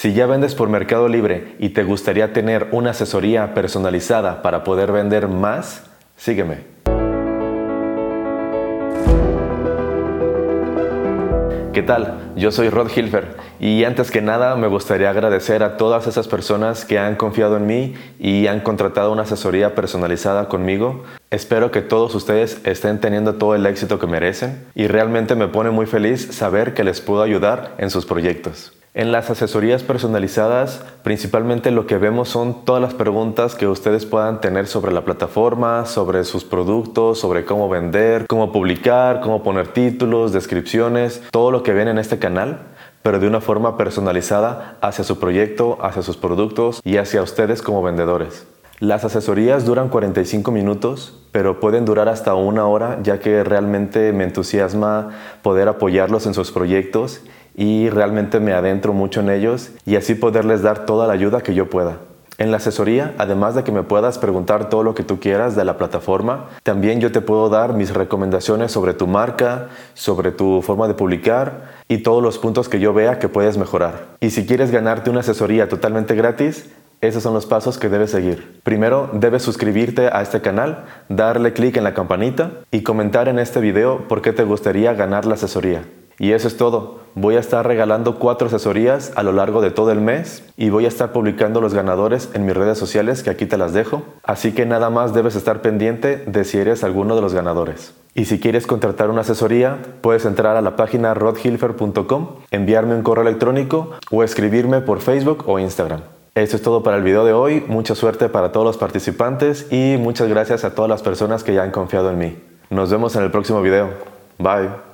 Si ya vendes por Mercado Libre y te gustaría tener una asesoría personalizada para poder vender más, sígueme. ¿Qué tal? Yo soy Rod Hilfer y antes que nada me gustaría agradecer a todas esas personas que han confiado en mí y han contratado una asesoría personalizada conmigo. Espero que todos ustedes estén teniendo todo el éxito que merecen y realmente me pone muy feliz saber que les puedo ayudar en sus proyectos. En las asesorías personalizadas, principalmente lo que vemos son todas las preguntas que ustedes puedan tener sobre la plataforma, sobre sus productos, sobre cómo vender, cómo publicar, cómo poner títulos, descripciones, todo lo que ven en este canal, pero de una forma personalizada hacia su proyecto, hacia sus productos y hacia ustedes como vendedores. Las asesorías duran 45 minutos, pero pueden durar hasta una hora, ya que realmente me entusiasma poder apoyarlos en sus proyectos y realmente me adentro mucho en ellos y así poderles dar toda la ayuda que yo pueda. En la asesoría, además de que me puedas preguntar todo lo que tú quieras de la plataforma, también yo te puedo dar mis recomendaciones sobre tu marca, sobre tu forma de publicar y todos los puntos que yo vea que puedes mejorar. Y si quieres ganarte una asesoría totalmente gratis, esos son los pasos que debes seguir. Primero, debes suscribirte a este canal, darle clic en la campanita y comentar en este video por qué te gustaría ganar la asesoría. Y eso es todo. Voy a estar regalando cuatro asesorías a lo largo de todo el mes y voy a estar publicando los ganadores en mis redes sociales que aquí te las dejo. Así que nada más debes estar pendiente de si eres alguno de los ganadores. Y si quieres contratar una asesoría, puedes entrar a la página rodhilfer.com, enviarme un correo electrónico o escribirme por Facebook o Instagram. Eso es todo para el video de hoy. Mucha suerte para todos los participantes y muchas gracias a todas las personas que ya han confiado en mí. Nos vemos en el próximo video. Bye.